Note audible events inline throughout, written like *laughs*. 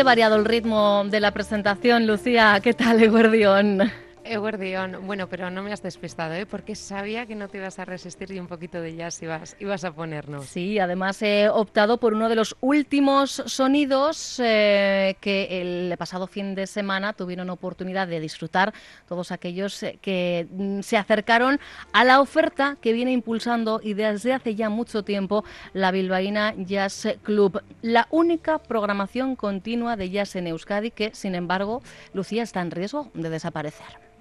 Variado el ritmo de la presentación, Lucía. ¿Qué tal, Eguardión? Eguardión, bueno, pero no me has despistado, ¿eh? porque sabía que no te ibas a resistir y un poquito de jazz ibas, ibas a ponernos. Sí, además he optado por uno de los últimos sonidos eh, que el pasado fin de semana tuvieron oportunidad de disfrutar todos aquellos eh, que mm, se acercaron a la oferta que viene impulsando y desde hace ya mucho tiempo la Bilbaína Jazz Club, la única programación continua de jazz en Euskadi que, sin embargo, Lucía está en riesgo de desaparecer.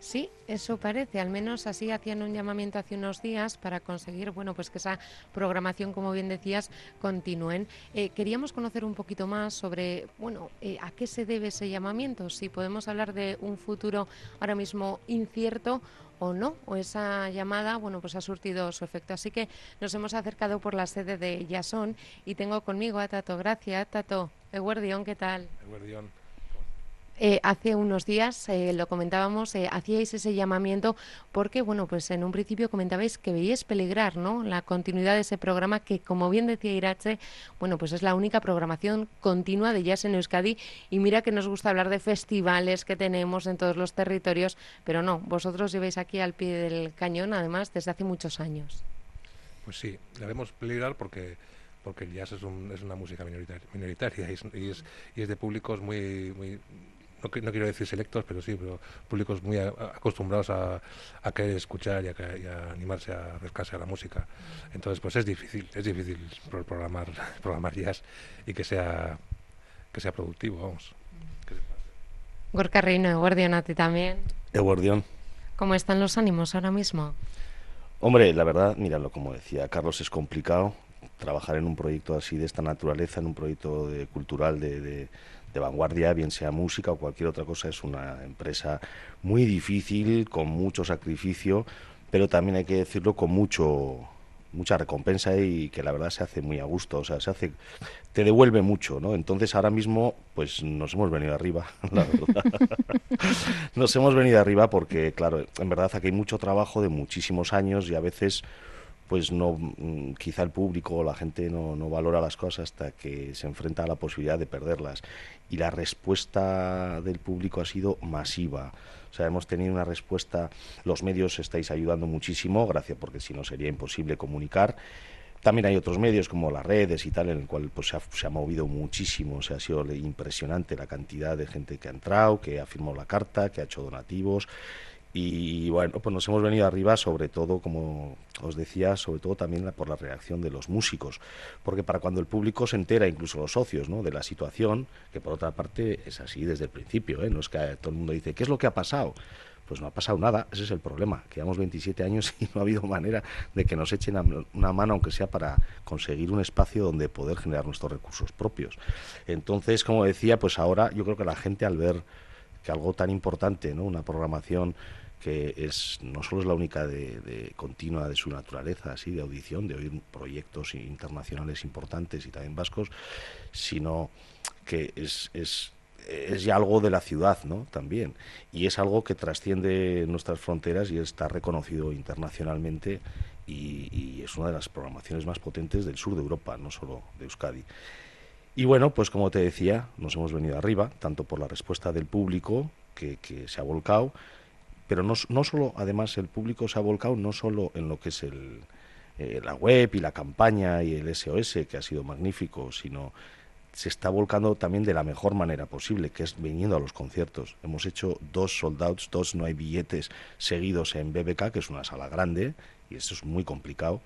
Sí, eso parece, al menos así hacían un llamamiento hace unos días para conseguir, bueno, pues que esa programación, como bien decías, continúen. Eh, queríamos conocer un poquito más sobre, bueno, eh, a qué se debe ese llamamiento, si podemos hablar de un futuro ahora mismo incierto o no, o esa llamada, bueno, pues ha surtido su efecto. Así que nos hemos acercado por la sede de Yasón y tengo conmigo a Tato Gracia. Tato, Eguardión, ¿qué tal? Eguardión. Eh, hace unos días eh, lo comentábamos, eh, hacíais ese llamamiento porque, bueno, pues en un principio comentabais que veíais peligrar, ¿no? La continuidad de ese programa que, como bien decía Irache, bueno, pues es la única programación continua de jazz en Euskadi y mira que nos gusta hablar de festivales que tenemos en todos los territorios, pero no, vosotros lleváis aquí al pie del cañón, además, desde hace muchos años. Pues sí, le vemos peligrar porque porque el jazz es, es una música minoritaria, y, es, de públicos muy, muy no, no, quiero decir selectos, pero sí, pero públicos muy acostumbrados a, a, querer escuchar y a, y a, animarse a acercarse a la música. Entonces, pues es difícil, es difícil programar, *laughs* programar jazz y que sea, que sea productivo, vamos. Gorka Reino, Eguardión, a ti también. Eguardión. ¿Cómo están los ánimos ahora mismo? Hombre, la verdad, míralo, como decía Carlos, es complicado trabajar en un proyecto así de esta naturaleza, en un proyecto de, cultural de, de de vanguardia, bien sea música o cualquier otra cosa, es una empresa muy difícil, con mucho sacrificio, pero también hay que decirlo con mucho mucha recompensa y que la verdad se hace muy a gusto, o sea, se hace te devuelve mucho, ¿no? Entonces ahora mismo pues nos hemos venido arriba, *laughs* la verdad. nos hemos venido arriba porque claro, en verdad aquí hay mucho trabajo de muchísimos años y a veces pues no mm, quizá el público o la gente no, no, valora las cosas hasta que se enfrenta a la posibilidad de perderlas. Y la respuesta del público ha sido masiva. O sea hemos tenido una respuesta los medios estáis ayudando muchísimo gracias porque si no sería imposible comunicar. También hay otros medios como las redes y tal en el cual pues se ha, se ha movido muchísimo. O sea, ha sido impresionante la cantidad de gente que ha entrado que ha firmado la carta que ha hecho donativos y bueno, pues nos hemos venido arriba sobre todo, como os decía, sobre todo también por la reacción de los músicos, porque para cuando el público se entera, incluso los socios, ¿no? de la situación, que por otra parte es así desde el principio, ¿eh? no es que todo el mundo dice, ¿qué es lo que ha pasado? Pues no ha pasado nada, ese es el problema, que llevamos 27 años *laughs* y no ha habido manera de que nos echen una mano, aunque sea para conseguir un espacio donde poder generar nuestros recursos propios. Entonces, como decía, pues ahora yo creo que la gente al ver que algo tan importante, ¿no? una programación que es no solo es la única de, continua de su naturaleza, así de audición, de oír proyectos internacionales importantes y también vascos, sino que es, es, es ya algo de la ciudad, ¿no? También. Y es algo que trasciende nuestras fronteras y está reconocido internacionalmente y, y es una de las programaciones más potentes del sur de Europa, no solo de Euskadi. Y bueno, pues como te decía, nos hemos venido arriba, tanto por la respuesta del público, que, que se ha volcado, pero no, no solo, además, el público se ha volcado no solo en lo que es el, eh, la web y la campaña y el SOS, que ha sido magnífico, sino se está volcando también de la mejor manera posible, que es viniendo a los conciertos. Hemos hecho dos soldados, dos no hay billetes seguidos en BBK, que es una sala grande, y eso es muy complicado.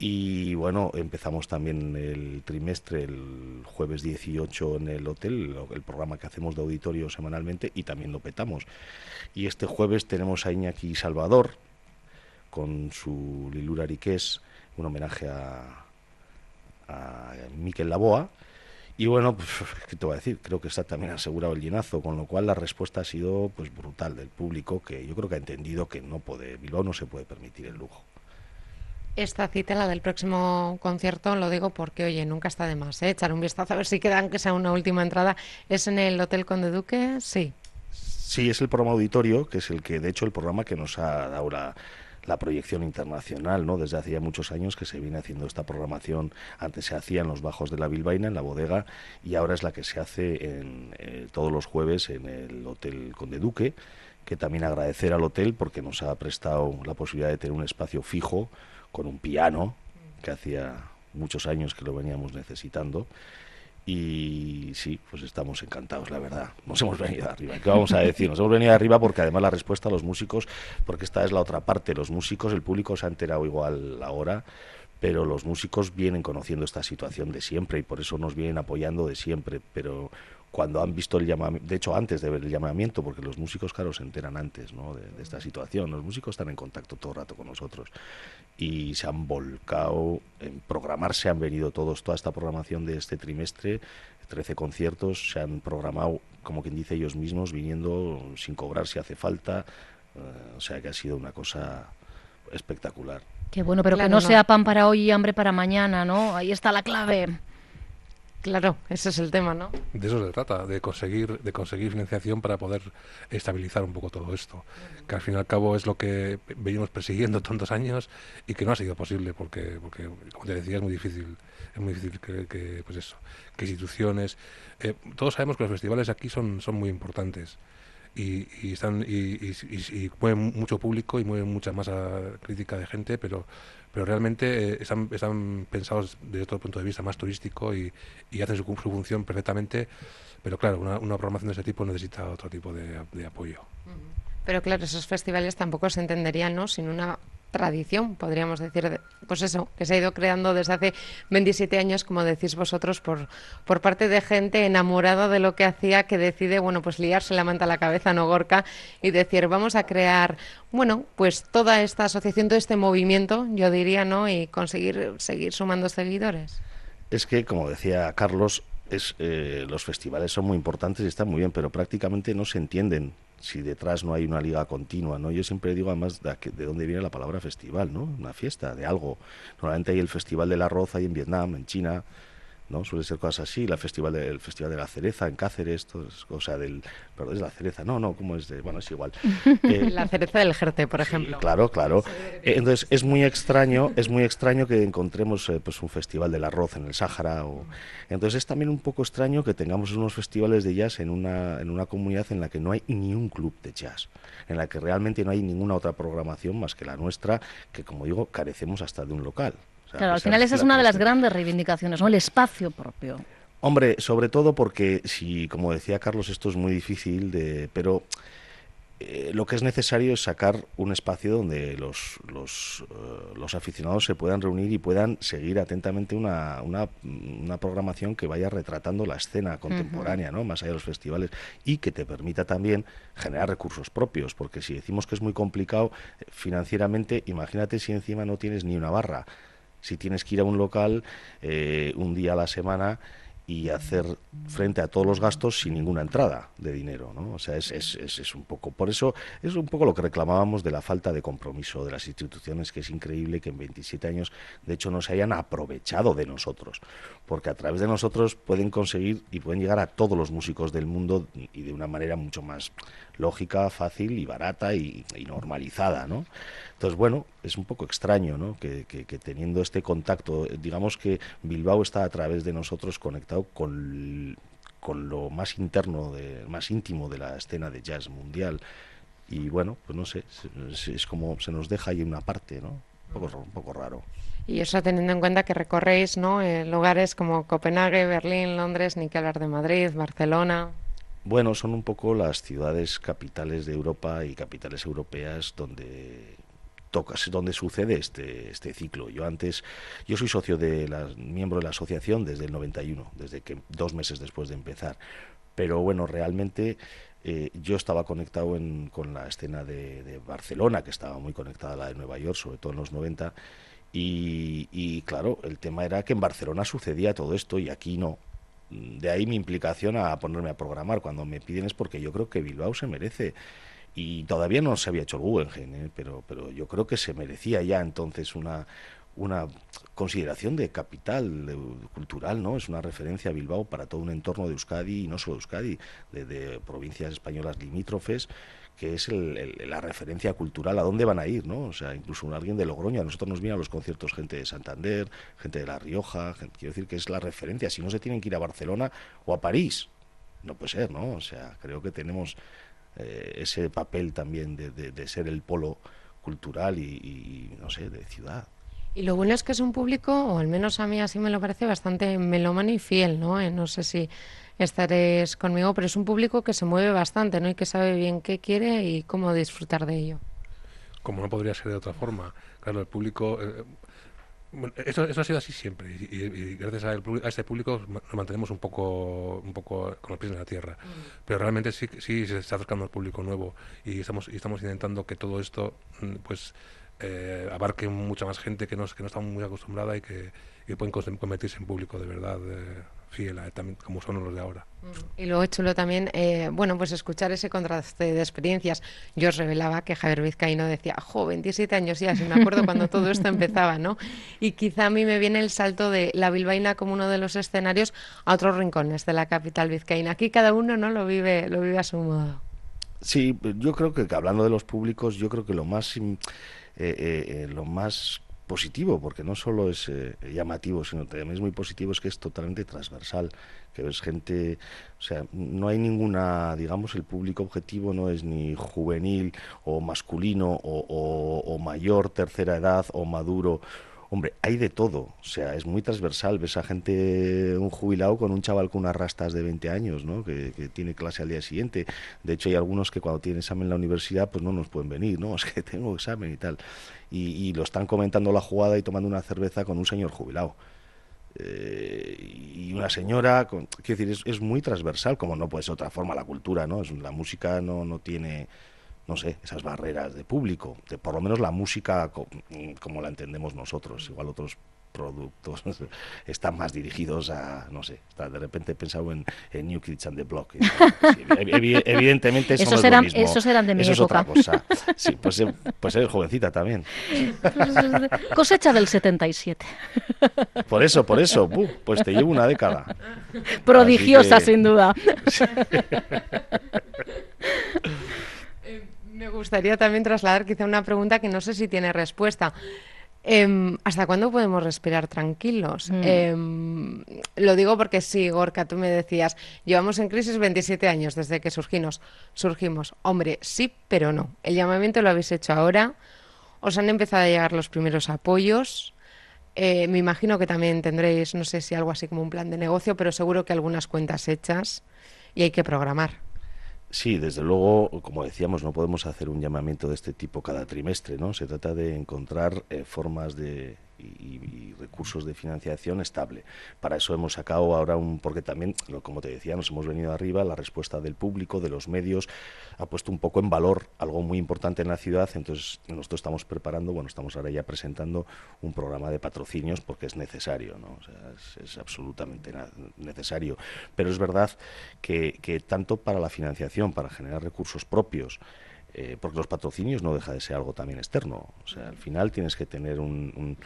Y bueno, empezamos también el trimestre el jueves 18 en el hotel, el programa que hacemos de auditorio semanalmente y también lo petamos. Y este jueves tenemos a Iñaki Salvador con su Lilura Ariqués, un homenaje a, a Miquel Laboa. Y bueno, pues, *laughs* ¿qué te voy a decir? Creo que está también asegurado el llenazo, con lo cual la respuesta ha sido pues brutal del público, que yo creo que ha entendido que no puede, Bilbao no se puede permitir el lujo. Esta cita, la del próximo concierto, lo digo porque, oye, nunca está de más, ¿eh? echar un vistazo a ver si quedan que sea una última entrada. ¿Es en el Hotel Conde Duque? Sí. Sí, es el programa auditorio, que es el que, de hecho, el programa que nos ha dado la, la proyección internacional, ¿no? Desde hace ya muchos años que se viene haciendo esta programación, antes se hacía en los bajos de la Bilbaína, en la bodega, y ahora es la que se hace en, eh, todos los jueves en el Hotel Conde Duque, que también agradecer al hotel porque nos ha prestado la posibilidad de tener un espacio fijo con un piano, que hacía muchos años que lo veníamos necesitando. Y sí, pues estamos encantados, la verdad. Nos hemos venido arriba. ¿Qué vamos a decir? Nos hemos venido arriba porque además la respuesta a los músicos, porque esta es la otra parte, los músicos, el público se ha enterado igual ahora, pero los músicos vienen conociendo esta situación de siempre y por eso nos vienen apoyando de siempre. Pero cuando han visto el llamamiento, de hecho antes de ver el llamamiento, porque los músicos, claro, se enteran antes ¿no? de, de, esta situación, los músicos están en contacto todo el rato con nosotros y se han volcado en programarse, han venido todos, toda esta programación de este trimestre, 13 conciertos, se han programado, como quien dice ellos mismos, viniendo sin cobrar si hace falta, uh, o sea que ha sido una cosa espectacular. Qué bueno, pero claro, que no, no sea pan para hoy y hambre para mañana, ¿no? Ahí está la clave. Claro, ese es el tema, ¿no? De eso se trata, de conseguir, de conseguir financiación para poder estabilizar un poco todo esto, que al fin y al cabo es lo que venimos persiguiendo tantos años y que no ha sido posible porque, porque como te decía, es muy difícil, es muy difícil que, pues eso, que instituciones, eh, todos sabemos que los festivales aquí son, son muy importantes. Y, y, están y, y, y, mueven mucho público y mueven mucha masa crítica de gente, pero pero realmente eh, están, pensados desde otro punto de vista más turístico y, y hacen su, su, función perfectamente, pero claro, una, una, programación de ese tipo necesita otro tipo de, de apoyo. Pero claro, esos festivales tampoco se entenderían ¿no? sin una tradición, podríamos decir, pues eso, que se ha ido creando desde hace 27 años, como decís vosotros, por, por parte de gente enamorada de lo que hacía, que decide, bueno, pues liarse la manta a la cabeza, no Gorka, y decir, vamos a crear, bueno, pues toda esta asociación, todo este movimiento, yo diría, ¿no? Y conseguir seguir sumando seguidores. Es que, como decía Carlos, es, eh, los festivales son muy importantes y están muy bien, pero prácticamente no se entienden si detrás no hay una liga continua, ¿no? Yo siempre digo además de, de, dónde viene la palabra festival, ¿no? Una fiesta, de algo. Normalmente hay el Festival del Arroz ahí en Vietnam, en China, ¿no? Suele ser cosas así, la festival de, el Festival de la Cereza en Cáceres, todo es cosa del... Perdón, es la cereza, no, no, ¿cómo es de...? Bueno, es igual. *laughs* Eh, la cereza del Jerte, por ejemplo. Sí, claro, claro. Eh, entonces, es muy extraño, es muy extraño que encontremos eh, pues un festival del arroz en el Sáhara. O... Entonces, es también un poco extraño que tengamos unos festivales de jazz en una, en una comunidad en la que no hay ni un club de jazz, en la que realmente no hay ninguna otra programación más que la nuestra, que como digo, carecemos hasta de un local. O sea, claro, al final esa es una de las grandes reivindicaciones, ¿no? El espacio propio. Hombre, sobre todo porque, si, como decía Carlos, esto es muy difícil, de, pero eh, lo que es necesario es sacar un espacio donde los, los, uh, los aficionados se puedan reunir y puedan seguir atentamente una, una, una, programación que vaya retratando la escena contemporánea, uh -huh. ¿no? más allá de los festivales, y que te permita también generar recursos propios, porque si decimos que es muy complicado eh, financieramente, imagínate si encima no tienes ni una barra si tienes que ir a un local eh, un día a la semana y hacer frente a todos los gastos sin ninguna entrada de dinero, ¿no? O sea, es, es, es, es, un poco, por eso es un poco lo que reclamábamos de la falta de compromiso de las instituciones, que es increíble que en 27 años, de hecho, no se hayan aprovechado de nosotros, porque a través de nosotros pueden conseguir y pueden llegar a todos los músicos del mundo y de una manera mucho más lógica, fácil y barata y, y normalizada, ¿no? Entonces, bueno, es un poco extraño, ¿no? Que, que, que, teniendo este contacto, digamos que Bilbao está a través de nosotros conectado con, con lo más interno, de, más íntimo de la escena de jazz mundial. Y bueno, pues no sé, es, es como se nos deja ahí una parte, ¿no? Un poco, un poco raro. Y eso teniendo en cuenta que recorréis ¿no? Eh, lugares como Copenhague, Berlín, Londres, ni que hablar de Madrid, Barcelona. Bueno, son un poco las ciudades capitales de Europa y capitales europeas donde tocas donde sucede este, este ciclo. Yo antes, yo soy socio de la, miembro de la asociación desde el 91, desde que dos meses después de empezar. Pero bueno, realmente eh, yo estaba conectado con la escena de, de, Barcelona, que estaba muy conectada a la de Nueva York, sobre todo en los 90. Y, y claro, el tema era que en Barcelona sucedía todo esto y aquí no. De ahí mi implicación a ponerme a programar. Cuando me piden es porque yo creo que Bilbao se merece y todavía no se había hecho el Guggenheim, ¿eh? pero, pero yo creo que se merecía ya entonces una, una consideración de capital cultural, ¿no? Es una referencia a Bilbao para todo un entorno de Euskadi y no solo Euskadi, de, provincias españolas limítrofes que es la referencia cultural a dónde van a ir, ¿no? O sea, incluso alguien de Logroño, a nosotros nos viene a los conciertos gente de Santander, gente de La Rioja, quiero decir que es la referencia, si no se tienen que ir a Barcelona o a París, no puede ser, ¿no? O sea, creo que tenemos eh, ese papel también de, ser el polo cultural y, no sé, de ciudad. Y lo bueno es que es un público, o al menos a mí así me lo parece, bastante melómano y fiel, ¿no? Eh, no sé si estaréis conmigo, pero es un público que se mueve bastante, ¿no? Y que sabe bien qué quiere y cómo disfrutar de ello. Como no podría ser de otra forma. Claro, el público... Eh, eso, eso, ha sido así siempre y, gracias a, este público nos mantenemos un poco un poco con los pies en la tierra mm. pero realmente sí sí se está acercando al público nuevo y estamos y estamos intentando que todo esto mm, pues eh, abarque mucha más gente que no, que no está muy acostumbrada y que, y pueden convertirse en público de verdad eh, fiel también, como son los de ahora. Y luego chulo también, eh, bueno, pues escuchar ese contraste de experiencias. Yo os revelaba que Javier Vizcaíno decía, jo, 27 años ya, si me acuerdo cuando todo esto empezaba, ¿no? Y quizá a mí me viene el salto de la bilbaína como uno de los escenarios a otros rincones de la capital vizcaína. Aquí cada uno, ¿no? Lo vive, lo vive a su modo. Sí, yo creo que hablando de los públicos, yo creo que lo más, eh, eh, lo más positivo, porque no solo es eh, llamativo, sino también es muy positivo, es que es totalmente transversal, que ves gente, o sea, no hay ninguna, digamos, el público objetivo no es ni juvenil o masculino o mayor, tercera edad o maduro Hombre, hay de todo, o sea, es muy transversal. Ves a gente, un jubilado con un chaval con unas rastas de 20 años, ¿no? Que, tiene clase al día siguiente. De hecho, hay algunos que cuando tienen examen en la universidad, pues no nos pueden venir, ¿no? *laughs* Es que tengo examen y tal. Y, lo están comentando la jugada y tomando una cerveza con un señor jubilado. Eh, y una señora, con, quiero decir, es, muy transversal, como no puede ser otra forma la cultura, ¿no? La música no, no tiene no sé, esas barreras de público, de por lo menos la música como la entendemos nosotros, igual otros productos *laughs* están más dirigidos a, no sé, de repente he pensado en, New Kids and the Block. evidentemente eso esos, no eran, es lo mismo. esos eran de mi eso época. es otra cosa. Sí, pues, eh, pues eres jovencita también. *laughs* Cosecha del 77. Por eso, por eso, pues te llevo una década. Prodigiosa, sin duda. *laughs* Me gustaría también trasladar quizá una pregunta que no sé si tiene respuesta. Em, ¿Hasta cuándo podemos respirar tranquilos? Mm. Em, lo digo porque sí, Gorka, tú me decías, llevamos en crisis 27 años desde que surgimos. surgimos. Hombre, sí, pero no. El llamamiento lo habéis hecho ahora. Os han empezado a llegar los primeros apoyos. Eh, me imagino que también tendréis, no sé si algo así como un plan de negocio, pero seguro que algunas cuentas hechas y hay que programar. Sí, desde luego, como decíamos, no podemos hacer un llamamiento de este tipo cada trimestre, ¿no? Se trata de encontrar eh, formas de y, recursos de financiación estable. Para eso hemos sacado ahora un, porque también, como te decía, nos hemos venido arriba, la respuesta del público, de los medios, ha puesto un poco en valor algo muy importante en la ciudad, entonces nosotros estamos preparando, bueno, estamos ahora ya presentando un programa de patrocinios porque es necesario, ¿no? O sea, es, absolutamente necesario. Pero es verdad que, tanto para la financiación, para generar recursos propios, eh, porque los patrocinios no deja de ser algo también externo. O sea, al final tienes que tener un,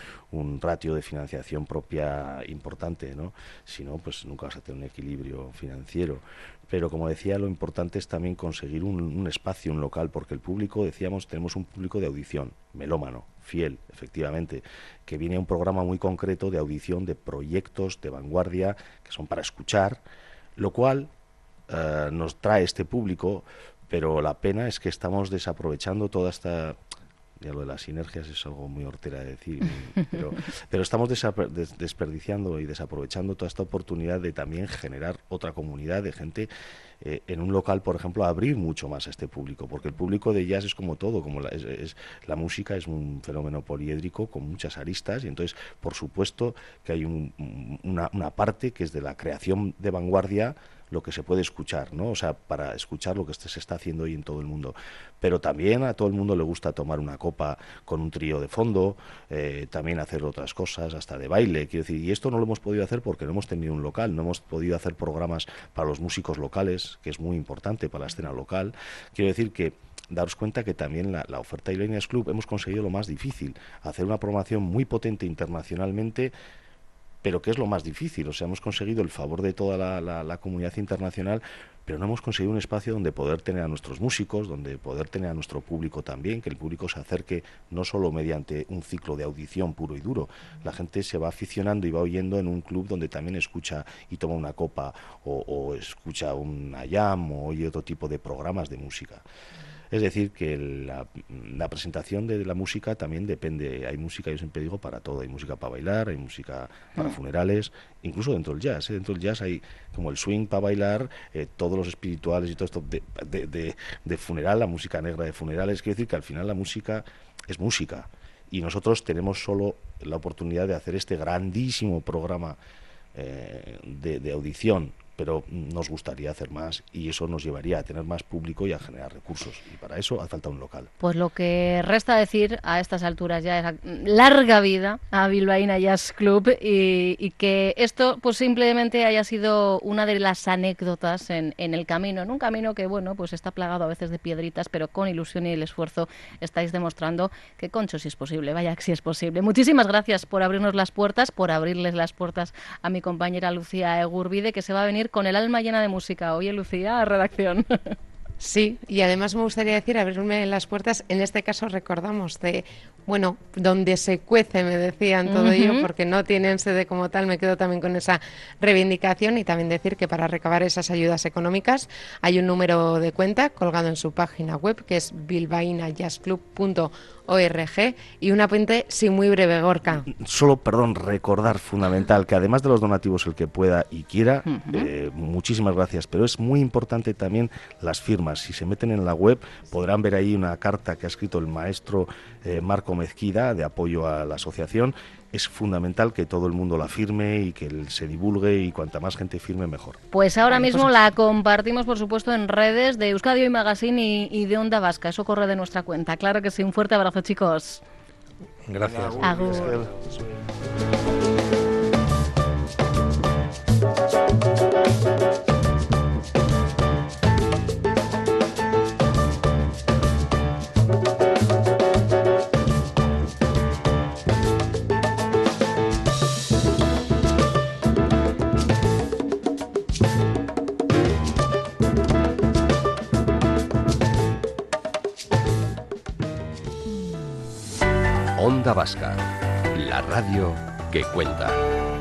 ratio de financiación propia importante, ¿no? Si no, pues nunca vas a tener un equilibrio financiero. Pero como decía, lo importante es también conseguir un, un espacio, un local, porque el público, decíamos, tenemos un público de audición, melómano, fiel, efectivamente, que viene a un programa muy concreto de audición de proyectos de vanguardia que son para escuchar, lo cual eh, nos trae este público pero la pena es que estamos desaprovechando toda esta ya lo de las sinergias es algo muy hortera de decir, *laughs* pero, pero estamos desperdiciando y desaprovechando toda esta oportunidad de también generar otra comunidad de gente eh, en un local, por ejemplo, abrir mucho más a este público, porque el público de jazz es como todo, como la, es, la música es un fenómeno poliédrico con muchas aristas y entonces, por supuesto, que hay una, una parte que es de la creación de vanguardia, lo que se puede escuchar, ¿no? O sea, para escuchar lo que se está haciendo hoy en todo el mundo. Pero también a todo el mundo le gusta tomar una copa con un trío de fondo, eh, también hacer otras cosas, hasta de baile, quiero decir, y esto no lo hemos podido hacer porque no hemos tenido un local, no hemos podido hacer programas para los músicos locales, que es muy importante para la escena local. Quiero decir que daros cuenta que también la, oferta de Ilenias Club hemos conseguido lo más difícil, hacer una programación muy potente internacionalmente pero que es lo más difícil. O sea, hemos conseguido el favor de toda la, comunidad internacional, pero no hemos conseguido un espacio donde poder tener a nuestros músicos, donde poder tener a nuestro público también, que el público se acerque no solo mediante un ciclo de audición puro y duro. La gente se va aficionando y va oyendo en un club donde también escucha y toma una copa o, o escucha una jam o oye otro tipo de programas de música. Es decir, que la, presentación de la música también depende. Hay música, yo siempre digo, para todo. Hay música para bailar, hay música para mm. funerales, incluso dentro del jazz. ¿eh? Dentro del jazz hay como el swing para bailar, eh, todos los espirituales y todo esto de, de, funeral, la música negra de funerales. Quiere decir que al final la música es música. Y nosotros tenemos solo la oportunidad de hacer este grandísimo programa eh, de, audición pero nos gustaría hacer más y eso nos llevaría a tener más público y a generar recursos. Y para eso hace falta un local. Pues lo que resta decir a estas alturas ya es larga vida a Bilbaína Jazz Club y, que esto pues simplemente haya sido una de las anécdotas en, el camino, en un camino que bueno pues está plagado a veces de piedritas, pero con ilusión y el esfuerzo estáis demostrando que concho si es posible, vaya que si es posible. Muchísimas gracias por abrirnos las puertas, por abrirles las puertas a mi compañera Lucía Egurbide que se va a venir con el alma llena de música. Oye, Lucía, redacción. *laughs* Sí, y además me gustaría decir, abrirme las puertas, en este caso recordamos de, bueno, donde se cuece, me decían todo ello, porque no tienen sede como tal, me quedo también con esa reivindicación y también decir que para recabar esas ayudas económicas hay un número de cuenta colgado en su página web, que es bilbainajazzclub.org ORG y una puente, sí, muy breve, Gorka. Solo, perdón, recordar fundamental que además de los donativos, el que pueda y quiera, eh, muchísimas gracias, pero es muy importante también las firmas. Si se meten en la web podrán ver ahí una carta que ha escrito el maestro eh, Marco Mezquida de apoyo a la asociación es fundamental que todo el mundo la firme y que se divulgue y cuanta más gente firme mejor. Pues ahora mismo pues la compartimos por supuesto en redes de Euskadio y Magazine y, de Onda Vasca, eso corre de nuestra cuenta. Claro que sí, un fuerte abrazo chicos. Gracias. La que cuenta.